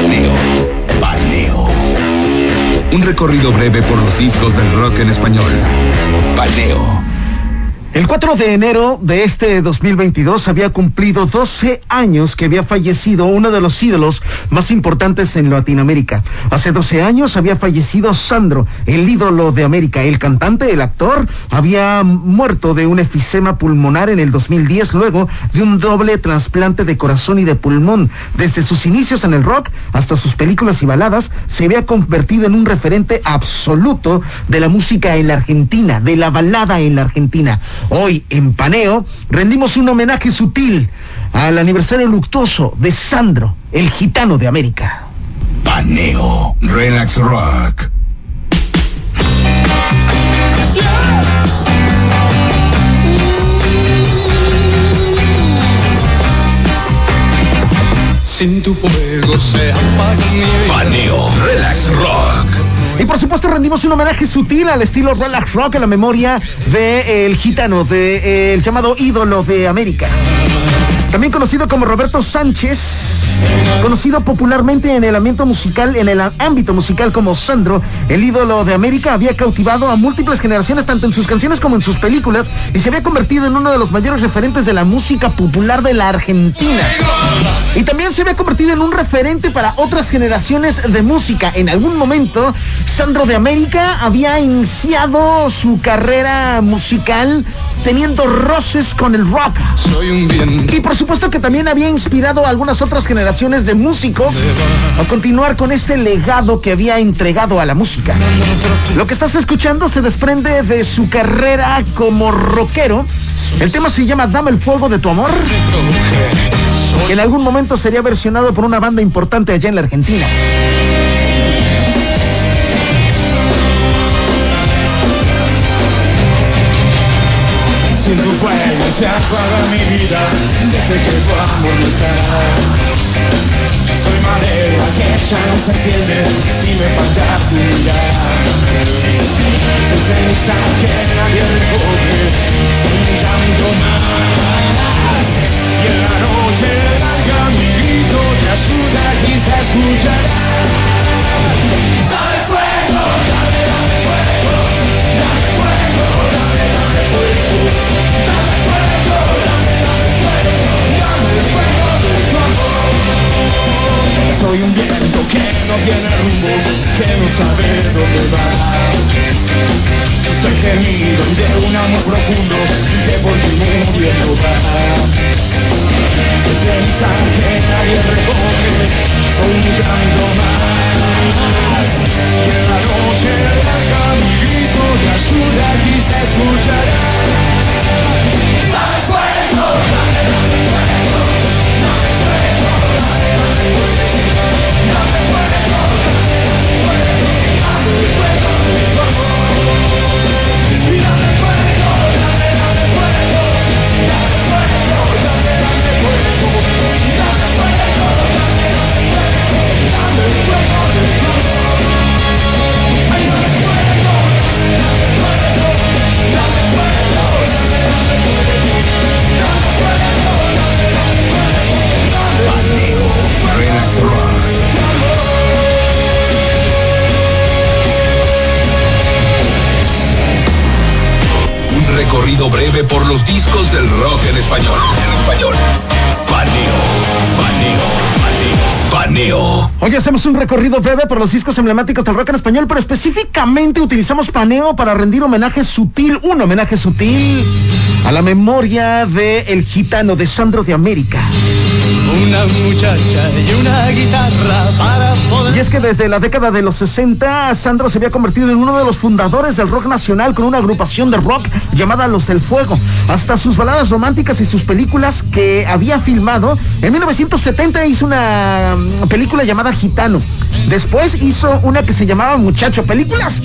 Paneo. Paneo. Un recorrido breve por los discos del rock en español. Paneo. El 4 de enero de este 2022 había cumplido 12 años que había fallecido uno de los ídolos más importantes en Latinoamérica. Hace 12 años había fallecido Sandro, el ídolo de América. El cantante, el actor, había muerto de un efisema pulmonar en el 2010 luego de un doble trasplante de corazón y de pulmón. Desde sus inicios en el rock hasta sus películas y baladas, se había convertido en un referente absoluto de la música en la Argentina, de la balada en la Argentina. Hoy en Paneo rendimos un homenaje sutil al aniversario luctuoso de Sandro, el gitano de América. Paneo. Relax Rock. Sin tu fuego se apaga mi vida. Paneo. Relax Rock. Y por supuesto rendimos un homenaje sutil al estilo relax rock en la memoria del gitano, del llamado ídolo de América. También conocido como Roberto Sánchez, conocido popularmente en el ámbito musical, en el ámbito musical como Sandro, el ídolo de América, había cautivado a múltiples generaciones tanto en sus canciones como en sus películas y se había convertido en uno de los mayores referentes de la música popular de la Argentina. Y también se había convertido en un referente para otras generaciones de música. En algún momento, Sandro de América había iniciado su carrera musical teniendo roces con el rock. Soy un viento. Y por supuesto que también había inspirado a algunas otras generaciones de músicos a continuar con ese legado que había entregado a la música. Lo que estás escuchando se desprende de su carrera como rockero. El tema se llama Dame el fuego de tu amor. que en algún momento sería versionado por una banda importante allá en la Argentina. Se apaga mi vida desde que tu amor no. Soy madera que ya no se enciende si me falta tu mirada. Soy ceniza que nadie recoge, soy un llanto más. Y en la noche larga mi grito los discos del rock en español. En español. Paneo. Paneo. Paneo. Paneo. Hoy hacemos un recorrido breve por los discos emblemáticos del rock en español, pero específicamente utilizamos paneo para rendir homenaje sutil, un homenaje sutil a la memoria de el gitano de Sandro de América. Una muchacha y una guitarra para poder. Y es que desde la década de los 60, Sandro se había convertido en uno de los fundadores del rock nacional con una agrupación de rock llamada Los del Fuego. Hasta sus baladas románticas y sus películas que había filmado. En 1970 hizo una mm, película llamada Gitano. Después hizo una que se llamaba Muchacho. Películas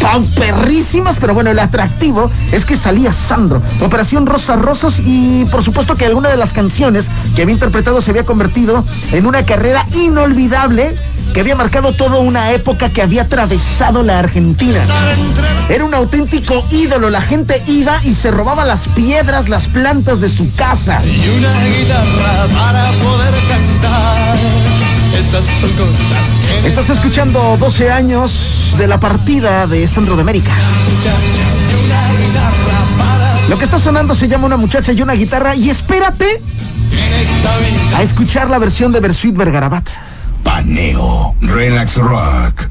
pauperrísimas, pero bueno, el atractivo es que salía Sandro. Operación Rosa Rosas y por supuesto que alguna de las canciones que había interpretado se había convertido en una carrera inolvidable que había marcado toda una época que había atravesado la Argentina. Era un auténtico ídolo, la gente iba y se robaba las piedras, las plantas de su casa. Y una guitarra para poder son cosas Estás escuchando 12 años de la partida de Sandro de América. Lo que está sonando se llama Una muchacha y una guitarra y espérate a escuchar la versión de Bersuit Vergarabat. Paneo. Relax Rock.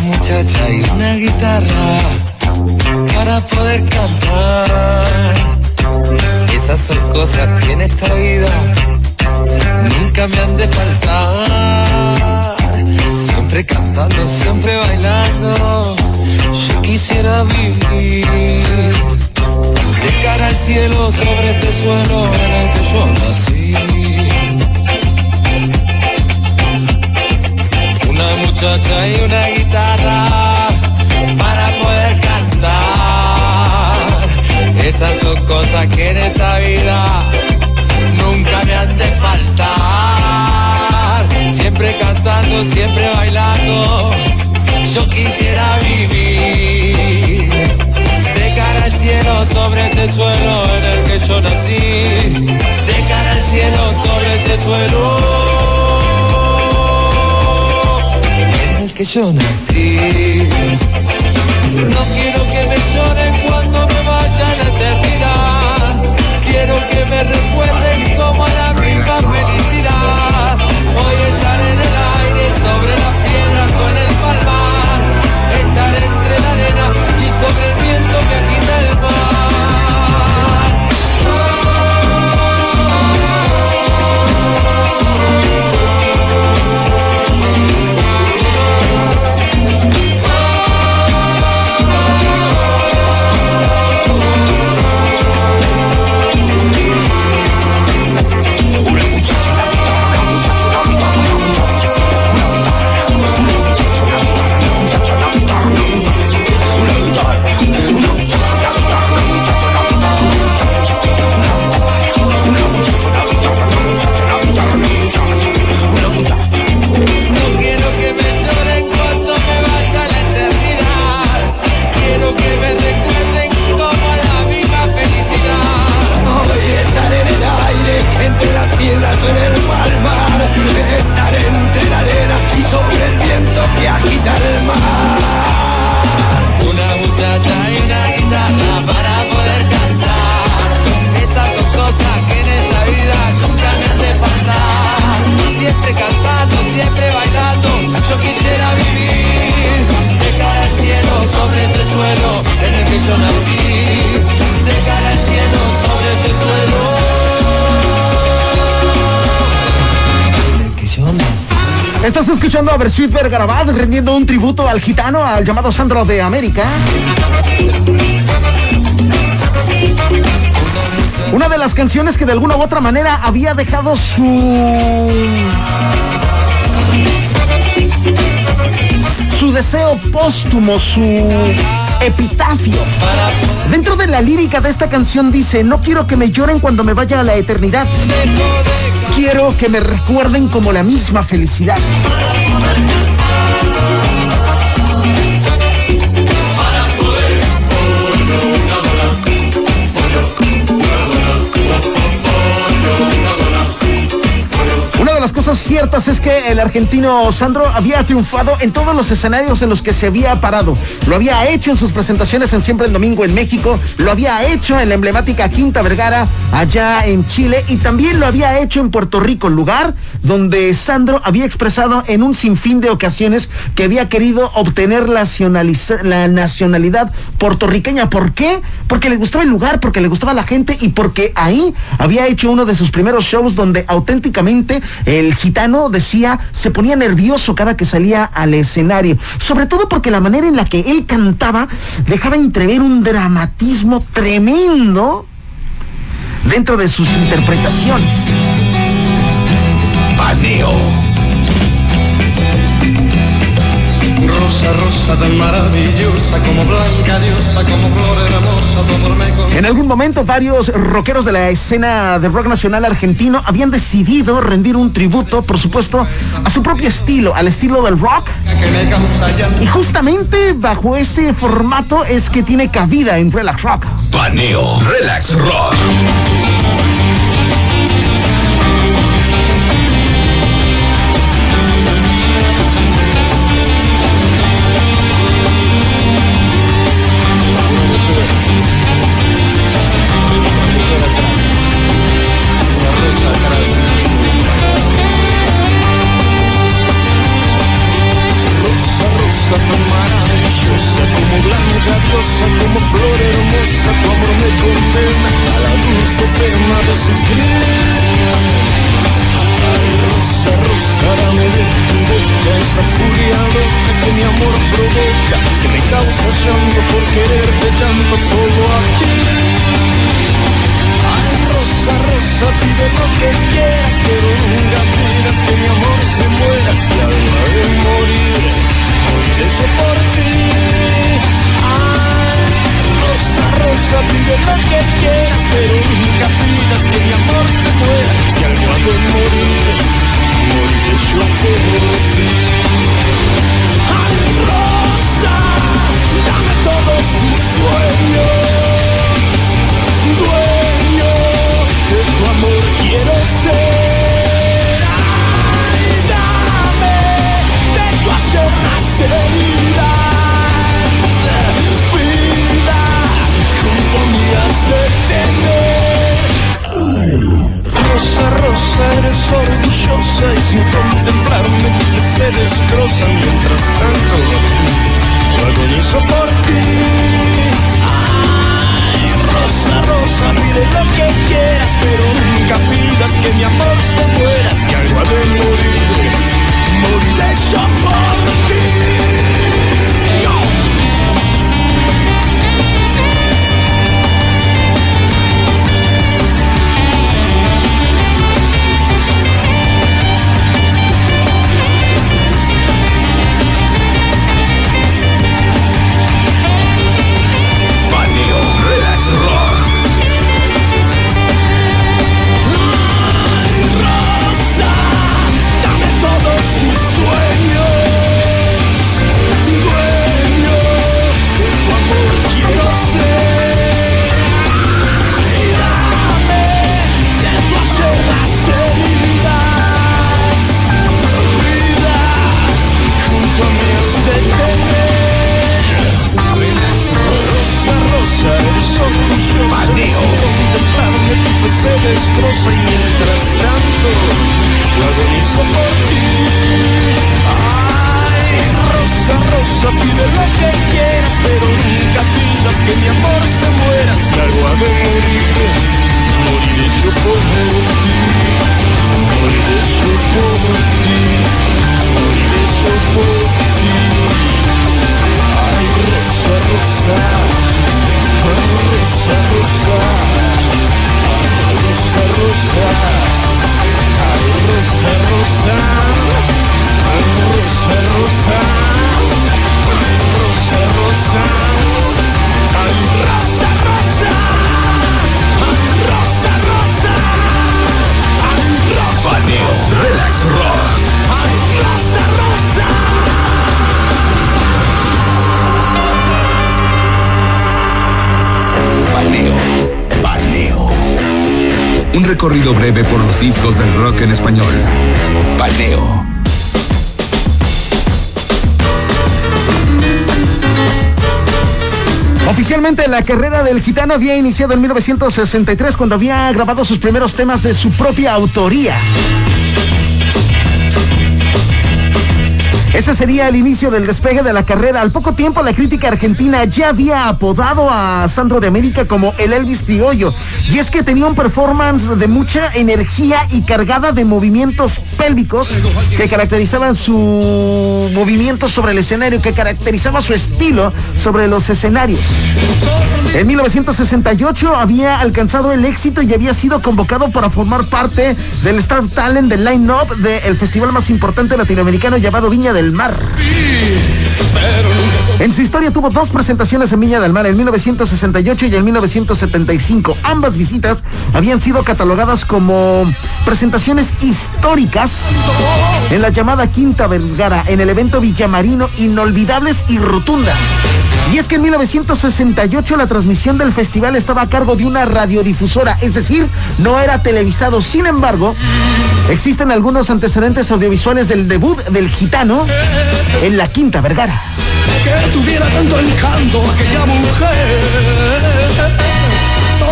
Muchacha y una guitarra para poder cantar. Esas son cosas que en esta vida nunca me han de faltar. Siempre cantando, siempre bailando. Yo quisiera vivir de cara al cielo sobre este suelo en el que yo nací. Muchacha y una guitarra para poder cantar. Esas son cosas que en esta vida nunca me han de faltar. Siempre cantando, siempre bailando. Yo quisiera vivir de cara al cielo sobre este suelo en el que yo nací. De cara al cielo sobre este suelo que yo nací. No quiero que me lloren cuando me vaya a la eternidad. Quiero que me recuerden como la misma felicidad. Hoy estar en el aire, sobre las piedras Estás escuchando a Bersuit Vergarabat rendiendo un tributo al gitano, al llamado Sandro de América. Una de las canciones que de alguna u otra manera había dejado su. su deseo póstumo, su epitafio. Dentro de la lírica de esta canción dice: No quiero que me lloren cuando me vaya a la eternidad. Quiero que me recuerden como la misma felicidad. Las cosas ciertas es que el argentino Sandro había triunfado en todos los escenarios en los que se había parado. Lo había hecho en sus presentaciones en Siempre en Domingo en México, lo había hecho en la emblemática Quinta Vergara allá en Chile y también lo había hecho en Puerto Rico, lugar donde Sandro había expresado en un sinfín de ocasiones que había querido obtener la, nacionalidad puertorriqueña. ¿Por qué? Porque le gustaba el lugar, porque le gustaba la gente y porque ahí había hecho uno de sus primeros shows donde auténticamente el gitano decía se ponía nervioso cada que salía al escenario. Sobre todo porque la manera en la que él cantaba dejaba entrever un dramatismo tremendo dentro de sus interpretaciones. Paneo. Rosa, rosa tan maravillosa, como blanca diosa, como flor hermosa, con... En algún momento varios rockeros de la escena de rock nacional argentino habían decidido rendir un tributo, por supuesto, a su propio estilo, al estilo del rock. Y justamente bajo ese formato es que tiene cabida en Relax Rock. Paneo. Relax Rock. Que quieras, pero nunca pidas que mi amor se muera si algo ha de morir. Moriré yo por ti. Ay, rosa, dame todos tus sueños Rosa, rosa, eres orgullosa y sin contemplarme tu se destroza Un recorrido breve por los discos del rock en español. Paneo. Oficialmente la carrera del gitano había iniciado en 1963 cuando había grabado sus primeros temas de su propia autoría. Ese sería el inicio del despegue de la carrera. Al poco tiempo, la crítica argentina ya había apodado a Sandro de América como el Elvis Criollo. Y es que tenía un performance de mucha energía y cargada de movimientos pélvicos que caracterizaban su movimiento sobre el escenario, que caracterizaba su estilo sobre los escenarios. En 1968 había alcanzado el éxito y había sido convocado para formar parte del Star Talent del line-up del festival más importante latinoamericano llamado Viña del Mar. En su historia tuvo dos presentaciones en Viña del Mar, en 1968 y en 1975. Ambas visitas habían sido catalogadas como presentaciones históricas en la llamada Quinta Vergara, en el evento Villamarino Inolvidables y Rotundas. Y es que en 1968 la transmisión del festival estaba a cargo de una radiodifusora, es decir, no era televisado. Sin embargo, existen algunos antecedentes audiovisuales del debut del gitano en la Quinta Vergara.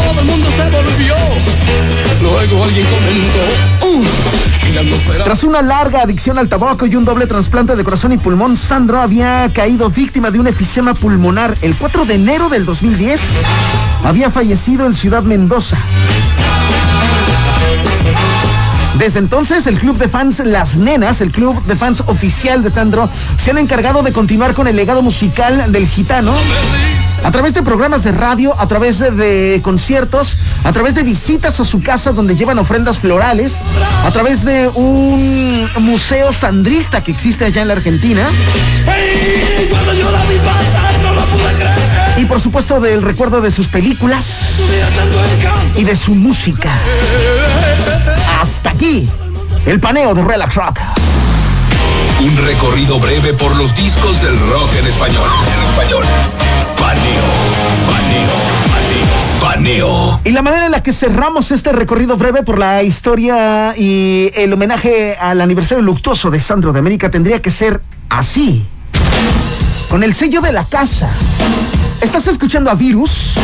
Todo el mundo se volvió. Luego alguien comentó. Uh, Tras una larga adicción al tabaco y un doble trasplante de corazón y pulmón, Sandro había caído víctima de un efisema pulmonar. El 4 de enero del 2010 había fallecido en Ciudad Mendoza. Desde entonces, el club de fans Las Nenas, el club de fans oficial de Sandro, se han encargado de continuar con el legado musical del gitano a través de programas de radio, a través de, conciertos, a través de visitas a su casa donde llevan ofrendas florales, a través de un museo sandrista que existe allá en la Argentina y por supuesto del recuerdo de sus películas y de su música. Hasta aquí, el paneo de Relax Rock. Un recorrido breve por los discos del rock. En español. Y la manera en la que cerramos este recorrido breve por la historia y el homenaje al aniversario luctuoso de Sandro de América tendría que ser así. Con el sello de la casa. Estás escuchando a Virus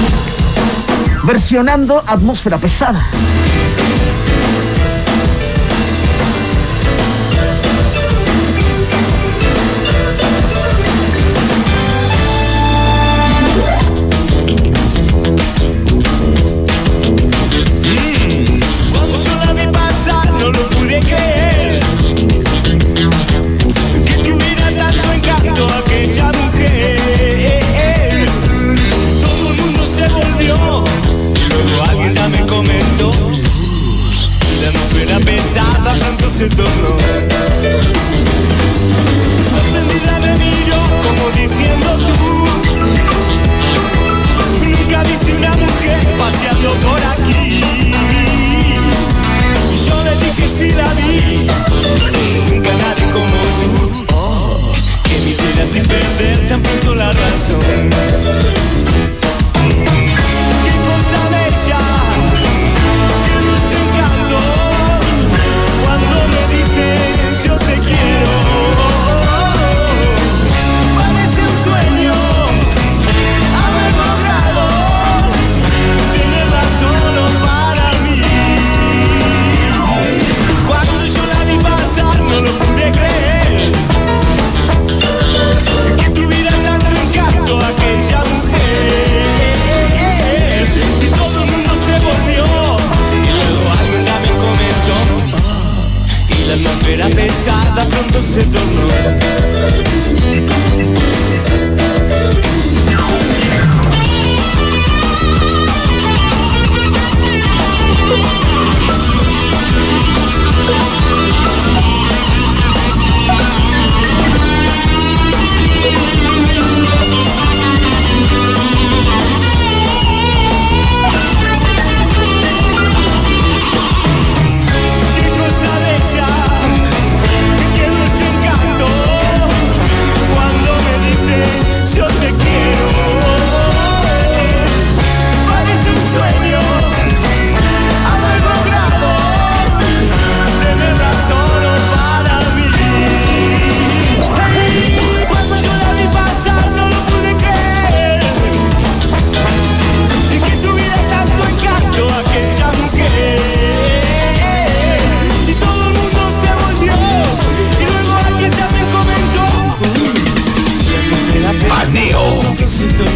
versionando Atmósfera Pesada. No lo pude creer. Que tuviera tanto encanto aquella mujer. Y todo el mundo se volvió. Y luego alguien me comentó. "Oh", y la atmósfera pesada pronto se tornó. Paneo. Se